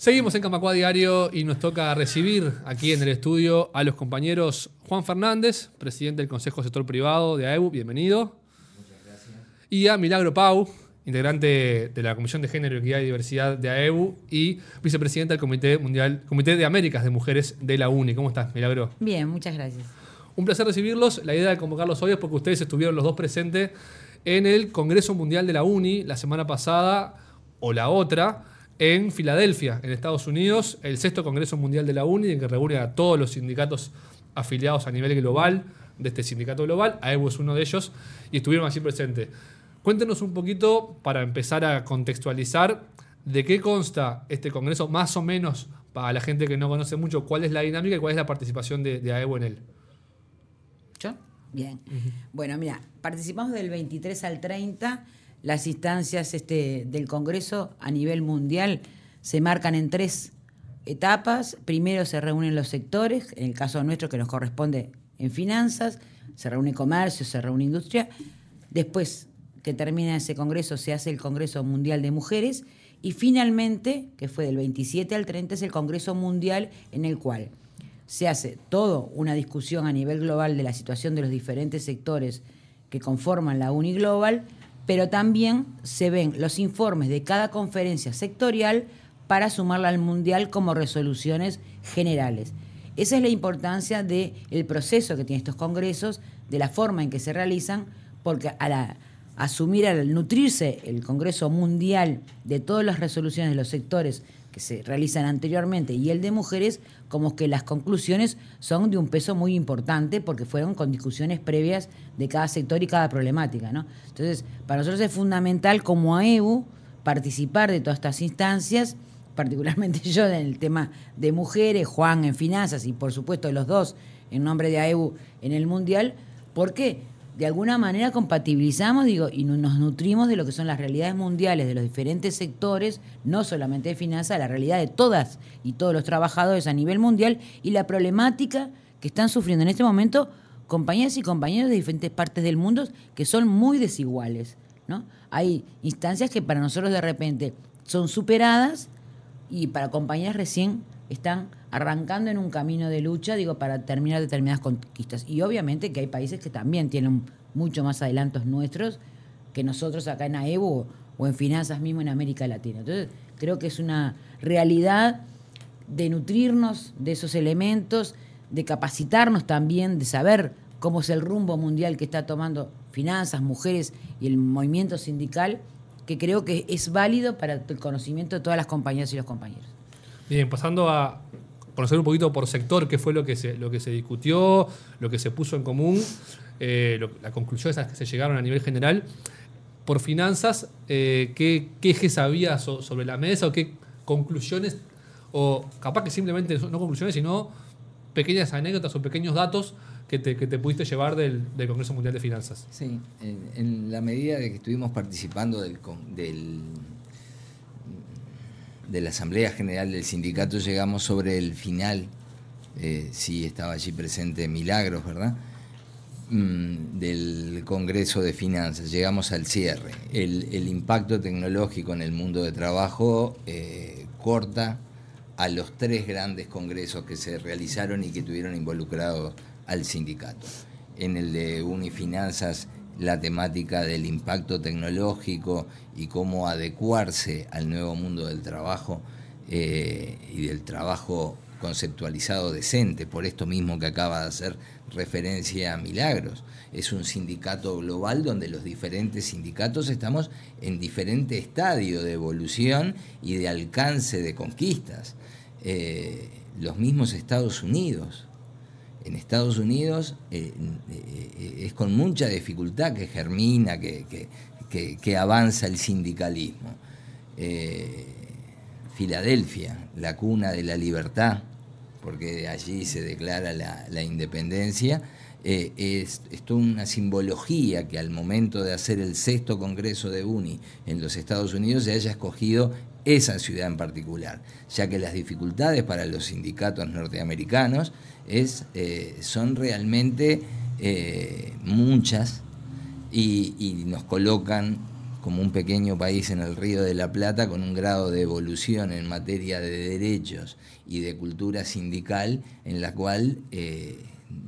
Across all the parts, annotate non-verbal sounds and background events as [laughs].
Seguimos en Camacua Diario y nos toca recibir aquí en el estudio a los compañeros Juan Fernández, presidente del Consejo Sector Privado de AEU, bienvenido. Muchas gracias. Y a Milagro Pau, integrante de la Comisión de Género, Equidad y Diversidad de AEU y vicepresidenta del Comité Mundial, Comité de Américas de Mujeres de la UNI. ¿Cómo estás, Milagro? Bien, muchas gracias. Un placer recibirlos. La idea de convocarlos hoy es porque ustedes estuvieron los dos presentes en el Congreso Mundial de la UNI la semana pasada o la otra en Filadelfia, en Estados Unidos, el sexto Congreso Mundial de la UNI, en que reúne a todos los sindicatos afiliados a nivel global de este sindicato global. AEBU es uno de ellos y estuvieron así presentes. Cuéntenos un poquito, para empezar a contextualizar, de qué consta este Congreso, más o menos, para la gente que no conoce mucho, cuál es la dinámica y cuál es la participación de, de AEBU en él. ¿Yo? Bien. Bueno, mira, participamos del 23 al 30 las instancias este, del Congreso a nivel mundial se marcan en tres etapas. Primero se reúnen los sectores, en el caso nuestro que nos corresponde en finanzas, se reúne comercio, se reúne industria. Después que termina ese Congreso se hace el Congreso Mundial de Mujeres y finalmente, que fue del 27 al 30, es el Congreso Mundial en el cual se hace todo una discusión a nivel global de la situación de los diferentes sectores que conforman la Uniglobal, pero también se ven los informes de cada conferencia sectorial para sumarla al Mundial como resoluciones generales. Esa es la importancia del proceso que tienen estos congresos, de la forma en que se realizan, porque al asumir, al nutrirse el Congreso Mundial de todas las resoluciones de los sectores que se realizan anteriormente y el de mujeres, como que las conclusiones son de un peso muy importante porque fueron con discusiones previas de cada sector y cada problemática. ¿no? Entonces, para nosotros es fundamental como AEU participar de todas estas instancias, particularmente [laughs] yo en el tema de mujeres, Juan en finanzas y por supuesto los dos en nombre de AEU en el Mundial, porque de alguna manera compatibilizamos digo, y nos nutrimos de lo que son las realidades mundiales de los diferentes sectores, no solamente de finanzas, la realidad de todas y todos los trabajadores a nivel mundial y la problemática que están sufriendo en este momento compañeras y compañeros de diferentes partes del mundo que son muy desiguales. ¿no? Hay instancias que para nosotros de repente son superadas y para compañeras recién están arrancando en un camino de lucha, digo, para terminar determinadas conquistas. Y obviamente que hay países que también tienen mucho más adelantos nuestros que nosotros acá en AEBO o en finanzas mismo en América Latina. Entonces, creo que es una realidad de nutrirnos de esos elementos, de capacitarnos también, de saber cómo es el rumbo mundial que está tomando finanzas, mujeres y el movimiento sindical, que creo que es válido para el conocimiento de todas las compañeras y los compañeros. Bien, pasando a conocer un poquito por sector qué fue lo que se, lo que se discutió, lo que se puso en común, eh, la conclusión esas que se llegaron a nivel general. Por finanzas, eh, ¿qué, ejes había sobre la mesa o qué conclusiones, o capaz que simplemente no conclusiones, sino pequeñas anécdotas o pequeños datos que te, pudiste llevar del, Congreso Mundial de Finanzas? Sí, en, la medida de que estuvimos participando del, del de la Asamblea General del Sindicato llegamos sobre el final, eh, sí estaba allí presente Milagros, ¿verdad? Mm, del Congreso de Finanzas, llegamos al cierre. El, impacto tecnológico en el mundo de trabajo eh, corta a los tres grandes congresos que se realizaron y que tuvieron involucrados al sindicato. En el de Unifinanzas la temática del impacto tecnológico y cómo adecuarse al nuevo mundo del trabajo eh, y del trabajo conceptualizado decente, por esto mismo que acaba de hacer referencia a Milagros. Es un sindicato global donde los diferentes sindicatos estamos en diferente estadio de evolución y de alcance de conquistas. Eh, los mismos Estados Unidos, en Estados Unidos eh, eh, es con mucha dificultad que germina, que, que, avanza el sindicalismo. Eh, Filadelfia, la cuna de la libertad, porque allí se declara la, independencia, es, es, una simbología que al momento de hacer el sexto Congreso de UNI en los Estados Unidos se haya escogido esa ciudad en particular, ya que las dificultades para los sindicatos norteamericanos es, eh, son realmente eh, muchas y, nos colocan como un pequeño país en el Río de la Plata con un grado de evolución en materia de derechos y de cultura sindical en la cual eh,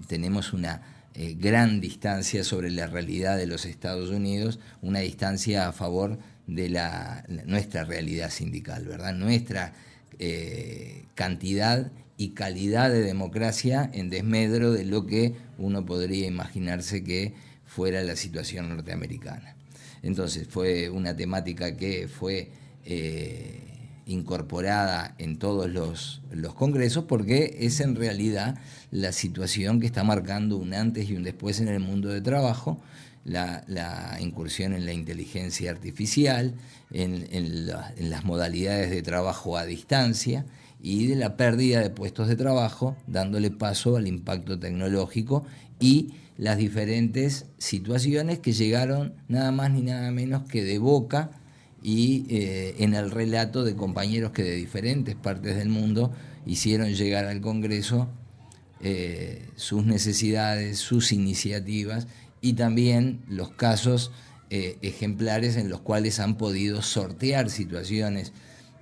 tenemos una eh, gran distancia sobre la realidad de los Estados Unidos, una distancia a favor de la, nuestra realidad sindical, ¿verdad? Nuestra eh, cantidad y calidad de democracia en desmedro de lo que uno podría imaginarse que fuera la situación norteamericana. Entonces fue una temática que fue eh, incorporada en todos los, congresos porque es en realidad la situación que está marcando un antes y un después en el mundo de trabajo, la, incursión en la inteligencia artificial, en, las modalidades de trabajo a distancia y de la pérdida de puestos de trabajo, dándole paso al impacto tecnológico y las diferentes situaciones que llegaron nada más ni nada menos que de boca y eh, en el relato de compañeros que de diferentes partes del mundo hicieron llegar al Congreso eh, sus necesidades, sus iniciativas y también los casos eh, ejemplares en los cuales han podido sortear situaciones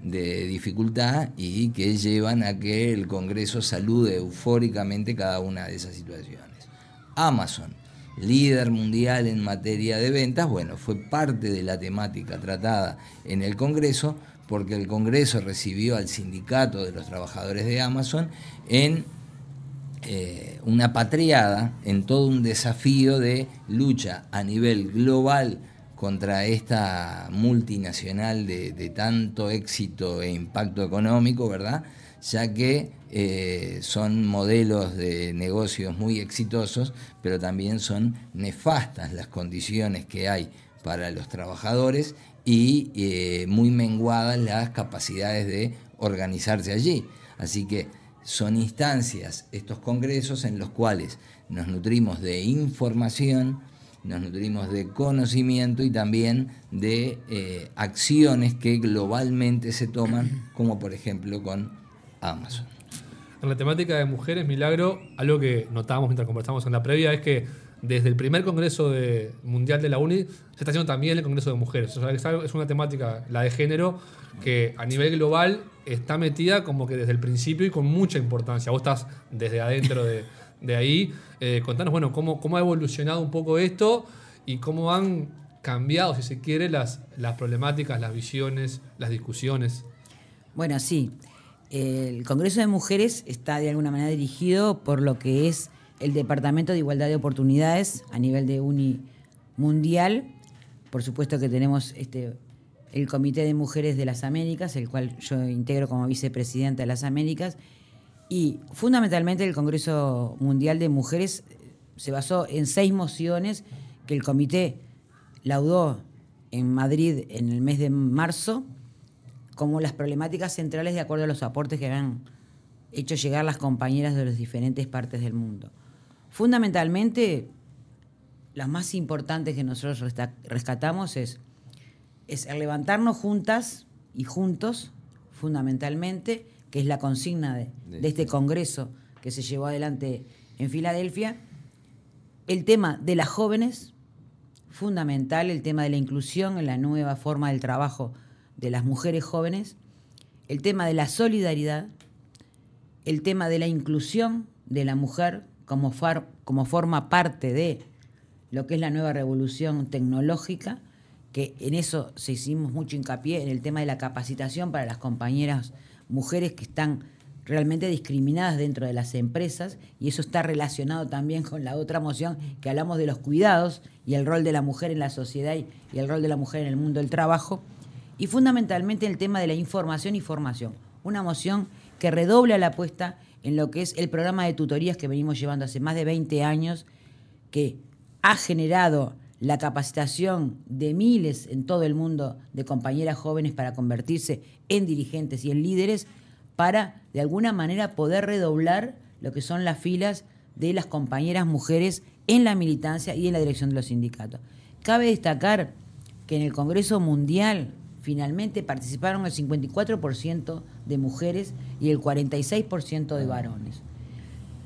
de dificultad y que llevan a que el Congreso salude eufóricamente cada una de esas situaciones. Amazon, líder mundial en materia de ventas, bueno, fue parte de la temática tratada en el Congreso, porque el Congreso recibió al sindicato de los trabajadores de Amazon en eh, una patriada, en todo un desafío de lucha a nivel global contra esta multinacional de, de tanto éxito e impacto económico, ¿verdad? Ya que eh, son modelos de negocios muy exitosos, pero también son nefastas las condiciones que hay para los trabajadores y eh, muy menguadas las capacidades de organizarse allí. Así que son instancias, estos congresos, en los cuales nos nutrimos de información, nos nutrimos de conocimiento y también de eh, acciones que globalmente se toman, como por ejemplo con Amazon. En la temática de mujeres, Milagro, algo que notábamos mientras conversamos en la previa es que desde el primer Congreso Mundial de la UNI se está haciendo también el Congreso de Mujeres. O sea, es una temática, la de género, que a nivel global está metida como que desde el principio y con mucha importancia. Vos estás desde adentro de, ahí. Eh, contanos, bueno, cómo, cómo ha evolucionado un poco esto y cómo han cambiado, si se quiere, las, las problemáticas, las visiones, las discusiones. Bueno, sí. El Congreso de Mujeres está de alguna manera dirigido por lo que es el Departamento de Igualdad de Oportunidades a nivel de Uni Mundial. Por supuesto que tenemos este, el Comité de Mujeres de las Américas, el cual yo integro como vicepresidenta de las Américas. Y fundamentalmente el Congreso Mundial de Mujeres se basó en seis mociones que el comité laudó en Madrid en el mes de marzo como las problemáticas centrales de acuerdo a los aportes que habían hecho llegar las compañeras de las diferentes partes del mundo. Fundamentalmente, las más importantes que nosotros rescatamos es, es el levantarnos juntas y juntos, fundamentalmente, que es la consigna de, de este congreso que se llevó adelante en Filadelfia, el tema de las jóvenes, fundamental, el tema de la inclusión en la nueva forma del trabajo de las mujeres jóvenes, el tema de la solidaridad, el tema de la inclusión de la mujer como, como forma parte de lo que es la nueva revolución tecnológica, que en eso se hicimos mucho hincapié, en el tema de la capacitación para las compañeras mujeres que están realmente discriminadas dentro de las empresas y eso está relacionado también con la otra moción que hablamos de los cuidados y el rol de la mujer en la sociedad y el rol de la mujer en el mundo del trabajo y fundamentalmente el tema de la información y formación. Una moción que redobla la apuesta en lo que es el programa de tutorías que venimos llevando hace más de 20 años, que ha generado la capacitación de miles en todo el mundo de compañeras jóvenes para convertirse en dirigentes y en líderes, para de alguna manera poder redoblar lo que son las filas de las compañeras mujeres en la militancia y en la dirección de los sindicatos. Cabe destacar que en el Congreso Mundial finalmente participaron el 54% de mujeres y el 46% de varones.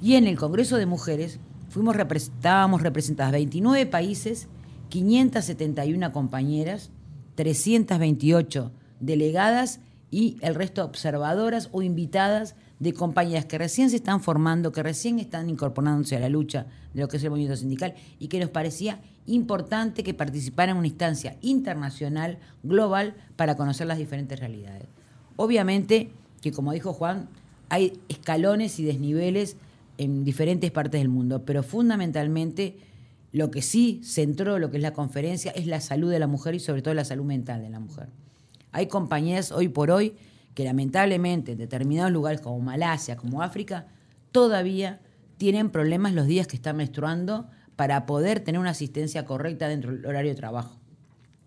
Y en el Congreso de Mujeres fuimos estábamos representadas 29 países, 571 compañeras 328 delegadas y el resto observadoras o invitadas de compañías que recién se están formando, que recién están incorporándose a la lucha de lo que es el movimiento sindical y que nos parecía importante que participaran en una instancia internacional, global, para conocer las diferentes realidades. Obviamente que, como dijo Juan, hay escalones y desniveles en diferentes partes del mundo, pero fundamentalmente lo que sí centró lo que es la conferencia es la salud de la mujer y sobre todo la salud mental de la mujer. Hay compañías hoy por hoy que lamentablemente en determinados lugares como Malasia, como África, todavía tienen problemas los días que están menstruando para poder tener una asistencia correcta dentro del horario de trabajo.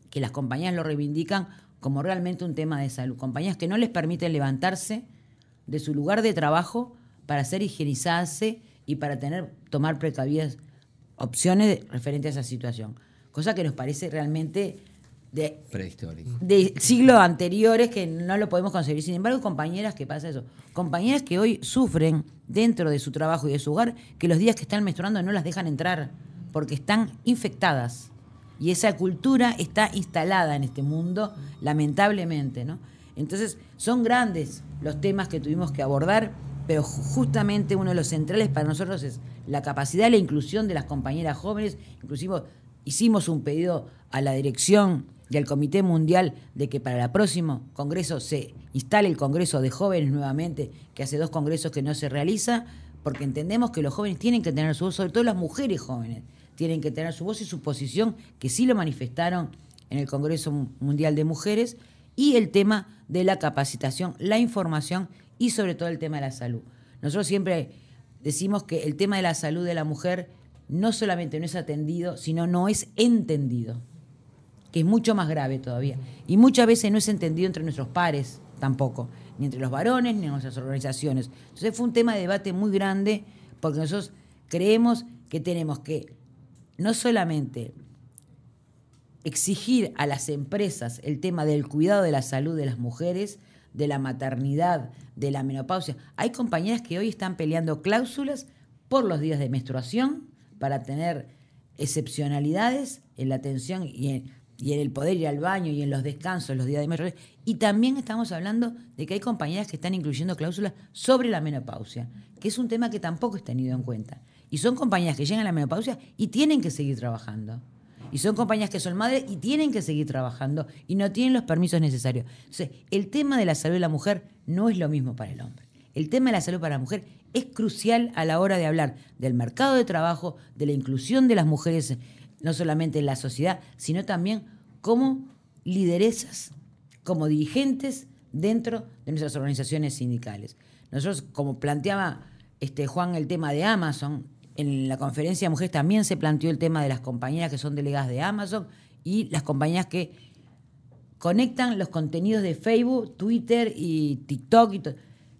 Que las compañías lo reivindican como realmente un tema de salud. Compañías que no les permiten levantarse de su lugar de trabajo para hacer higienizarse y para tener, tomar precavidas opciones referentes a esa situación. Cosa que nos parece realmente de, de siglos anteriores que no lo podemos conseguir. Sin embargo, compañeras que pasa eso. Compañeras que hoy sufren dentro de su trabajo y de su hogar que los días que están menstruando no las dejan entrar porque están infectadas. Y esa cultura está instalada en este mundo, lamentablemente, ¿no? Entonces, son grandes los temas que tuvimos que abordar, pero justamente uno de los centrales para nosotros es la capacidad la inclusión de las compañeras jóvenes. Inclusive hicimos un pedido a la dirección y al Comité Mundial de que para el próximo Congreso se instale el Congreso de Jóvenes nuevamente, que hace dos congresos que no se realiza, porque entendemos que los jóvenes tienen que tener su voz, sobre todo las mujeres jóvenes, tienen que tener su voz y su posición, que sí lo manifestaron en el Congreso Mundial de Mujeres, y el tema de la capacitación, la información y sobre todo el tema de la salud. Nosotros siempre decimos que el tema de la salud de la mujer no solamente no es atendido, sino no es entendido es mucho más grave todavía. Y muchas veces no es entendido entre nuestros pares tampoco, ni entre los varones, ni en nuestras organizaciones. Entonces fue un tema de debate muy grande porque nosotros creemos que tenemos que no solamente exigir a las empresas el tema del cuidado de la salud de las mujeres, de la maternidad, de la menopausia. Hay compañeras que hoy están peleando cláusulas por los días de menstruación para tener excepcionalidades en la atención y en, y en el poder ir al baño y en los descansos, los días de mes. Y también estamos hablando de que hay compañías que están incluyendo cláusulas sobre la menopausia, que es un tema que tampoco es tenido en cuenta. Y son compañías que llegan a la menopausia y tienen que seguir trabajando. Y son compañías que son madres y tienen que seguir trabajando y no tienen los permisos necesarios. Entonces, el tema de la salud de la mujer no es lo mismo para el hombre. El tema de la salud para la mujer es crucial a la hora de hablar del mercado de trabajo, de la inclusión de las mujeres no solamente en la sociedad, sino también como lideresas, como dirigentes dentro de nuestras organizaciones sindicales. Nosotros, como planteaba este, Juan el tema de Amazon, en la conferencia de mujeres también se planteó el tema de las compañías que son delegadas de Amazon y las compañías que conectan los contenidos de Facebook, Twitter y TikTok y todo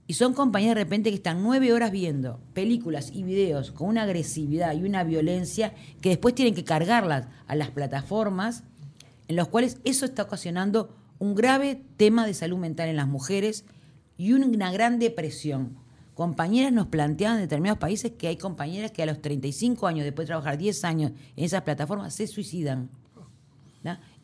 y son compañías de repente que están nueve horas viendo películas y videos con una agresividad y una violencia que después tienen que cargarlas a las plataformas, en los cuales eso está ocasionando un grave tema de salud mental en las mujeres y una gran depresión. Compañeras nos planteaban en determinados países que hay compañeras que a los 35 años, después de trabajar 10 años en esas plataformas, se suicidan.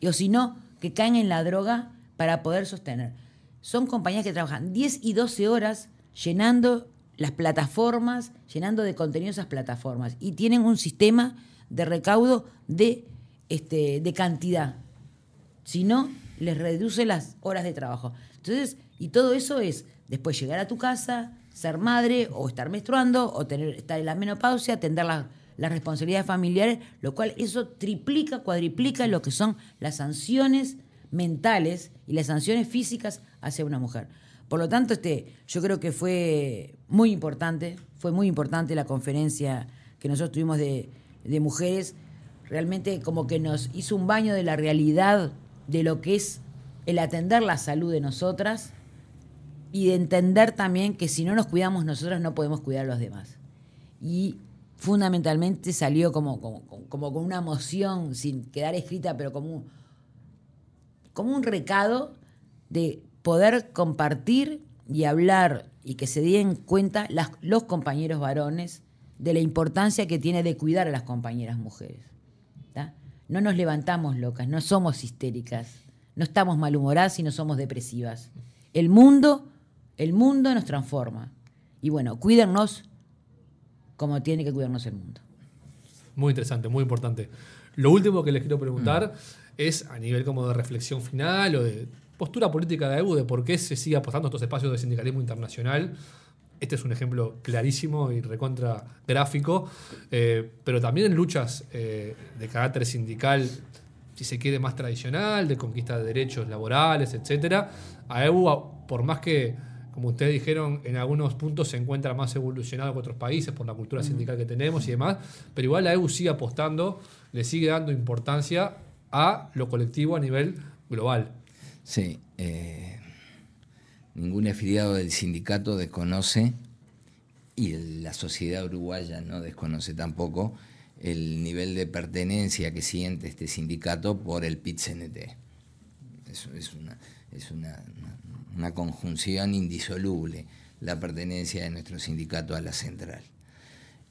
Y, o si no, que caen en la droga para poder sostener son compañías que trabajan 10 y 12 horas llenando las plataformas, llenando de contenido esas plataformas y tienen un sistema de recaudo de, este, de cantidad. Si no, les reduce las horas de trabajo. Entonces, y todo eso es después llegar a tu casa, ser madre o estar menstruando o tener, estar en la menopausia, atender las, las responsabilidades familiares, lo cual eso triplica, cuadriplica lo que son las sanciones mentales y las sanciones físicas hacia una mujer. Por lo tanto, este, yo creo que fue muy importante, fue muy importante la conferencia que nosotros tuvimos de, de mujeres, realmente como que nos hizo un baño de la realidad de lo que es el atender la salud de nosotras y de entender también que si no nos cuidamos nosotras no podemos cuidar a los demás. Y fundamentalmente salió como, como, como con una emoción, sin quedar escrita, pero como un, como un recado de poder compartir y hablar y que se den cuenta los compañeros varones de la importancia que tiene de cuidar a las compañeras mujeres. No nos levantamos locas, no somos histéricas, no estamos malhumoradas y no somos depresivas. El mundo, el mundo nos transforma. Y bueno, cuídennos como tiene que cuidarnos el mundo. Muy interesante, muy importante. Lo último que les quiero preguntar es a nivel como de reflexión final o de postura política de EU de por qué se sigue apostando a estos espacios de sindicalismo internacional. Este es un ejemplo clarísimo y recontra gráfico, eh, pero también en luchas eh, de carácter sindical, si se quiere más tradicional, de conquista de derechos laborales, etc. A EU, por más que, como ustedes dijeron, en algunos puntos se encuentra más evolucionado que otros países por la cultura sindical que tenemos y demás, pero igual la EU sigue apostando, le sigue dando importancia a lo colectivo a nivel global. Sí. Eh, ningún afiliado del sindicato desconoce, y la sociedad uruguaya no desconoce tampoco, el nivel de pertenencia que siente este sindicato por el PIT-CNT. Es, es, una, es una, conjunción indisoluble la pertenencia de nuestro sindicato a la central.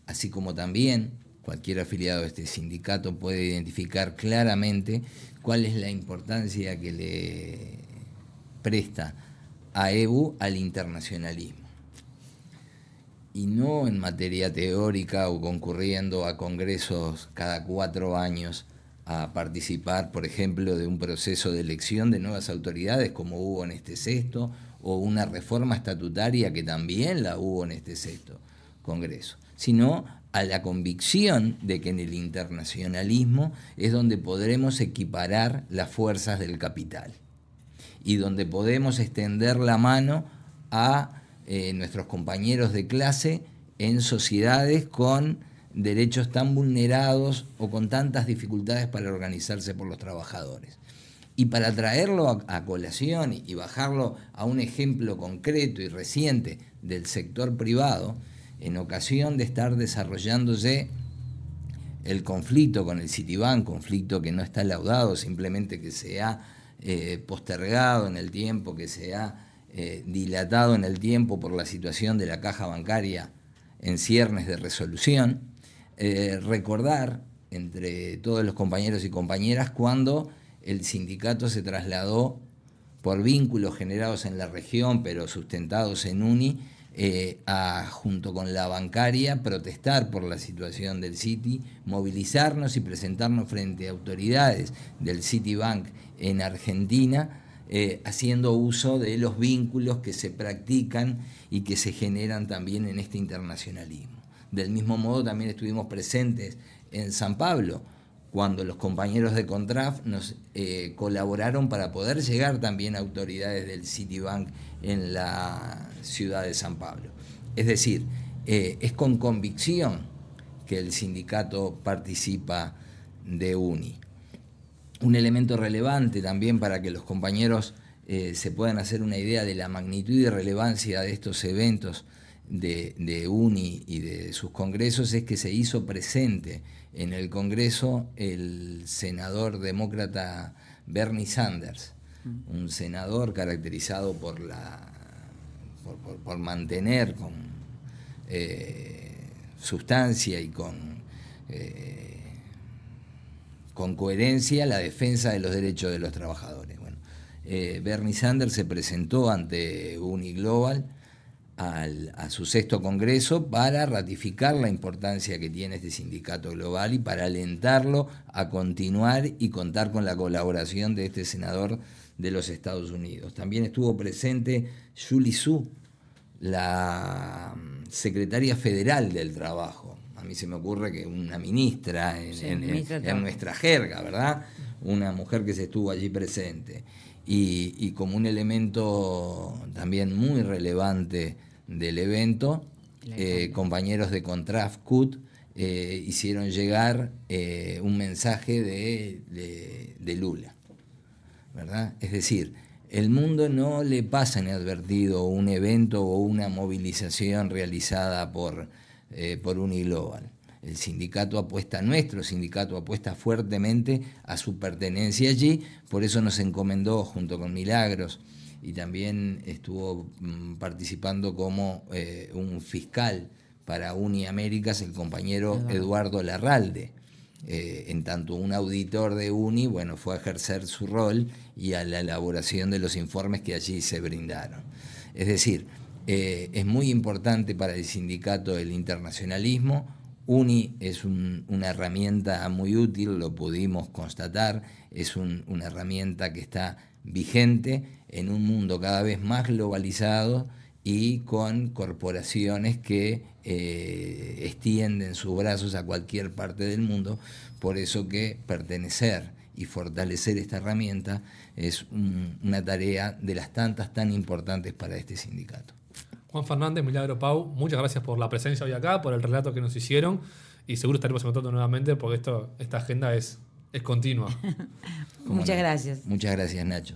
Así como también cualquier afiliado de este sindicato puede identificar claramente cuál es la importancia que le presta a EBU al internacionalismo. Y no en materia teórica o concurriendo a congresos cada cuatro años a participar, por ejemplo, de un proceso de elección de nuevas autoridades como hubo en este sexto, o una reforma estatutaria que también la hubo en este sexto congreso, sino a la convicción de que en el internacionalismo es donde podremos equiparar las fuerzas del capital y donde podemos extender la mano a eh, nuestros compañeros de clase en sociedades con derechos tan vulnerados o con tantas dificultades para organizarse por los trabajadores. Y para traerlo a, colación y, bajarlo a un ejemplo concreto y reciente del sector privado, en ocasión de estar desarrollándose el conflicto con el Citibank, conflicto que no está laudado, simplemente que se ha eh, postergado en el tiempo, que se ha eh, dilatado en el tiempo por la situación de la caja bancaria en ciernes de resolución, eh, recordar entre todos los compañeros y compañeras cuando el sindicato se trasladó por vínculos generados en la región, pero sustentados en UNI, a, junto con la bancaria, protestar por la situación del Citi, movilizarnos y presentarnos frente a autoridades del Citibank en Argentina, eh, haciendo uso de los vínculos que se practican y que se generan también en este internacionalismo. Del mismo modo también estuvimos presentes en San Pablo, cuando los compañeros de Contraf nos eh, colaboraron para poder llegar también a autoridades del Citibank en la ciudad de San Pablo. Es decir, eh, es con convicción que el sindicato participa de UNI un elemento relevante también para que los compañeros eh, se puedan hacer una idea de la magnitud y relevancia de estos eventos de, UNI y de sus congresos es que se hizo presente en el Congreso el senador demócrata Bernie Sanders, mm. un senador caracterizado por la por, mantener con eh, sustancia y con eh, con coherencia la defensa de los derechos de los trabajadores. Bueno, eh, Bernie Sanders se presentó ante Uniglobal al, a su sexto congreso para ratificar la importancia que tiene este sindicato global y para alentarlo a continuar y contar con la colaboración de este senador de los Estados Unidos. También estuvo presente Julie Su, la mm, secretaria federal del trabajo, a mí se me ocurre que una ministra en, nuestra jerga, ¿verdad? Una mujer que se estuvo allí presente. Y, como un elemento también muy relevante del evento, eh, compañeros de Contraf CUT eh, hicieron llegar eh, un mensaje de, de, Lula, ¿verdad? Es decir, el mundo no le pasa inadvertido un evento o una movilización realizada por eh, por Uniglobal. El sindicato apuesta, nuestro sindicato apuesta fuertemente a su pertenencia allí, por eso nos encomendó junto con Milagros y también estuvo mm, participando como eh, un fiscal para Uniaméricas el compañero Eduardo Larralde. eh, en tanto un auditor de UNI, bueno, fue a ejercer su rol y a la elaboración de los informes que allí se brindaron. Es decir, eh, es muy importante para el sindicato el internacionalismo. UNI es una herramienta muy útil, lo pudimos constatar, es una herramienta que está vigente en un mundo cada vez más globalizado y con corporaciones que eh, extienden sus brazos a cualquier parte del mundo. Por eso que pertenecer y fortalecer esta herramienta es una tarea de las tantas tan importantes para este sindicato. Juan Fernández, Milagro Pau, muchas gracias por la presencia hoy acá, por el relato que nos hicieron y seguro estaremos en contacto nuevamente porque esto, esta agenda es, es continua. [laughs] muchas gracias. Muchas gracias, Nacho.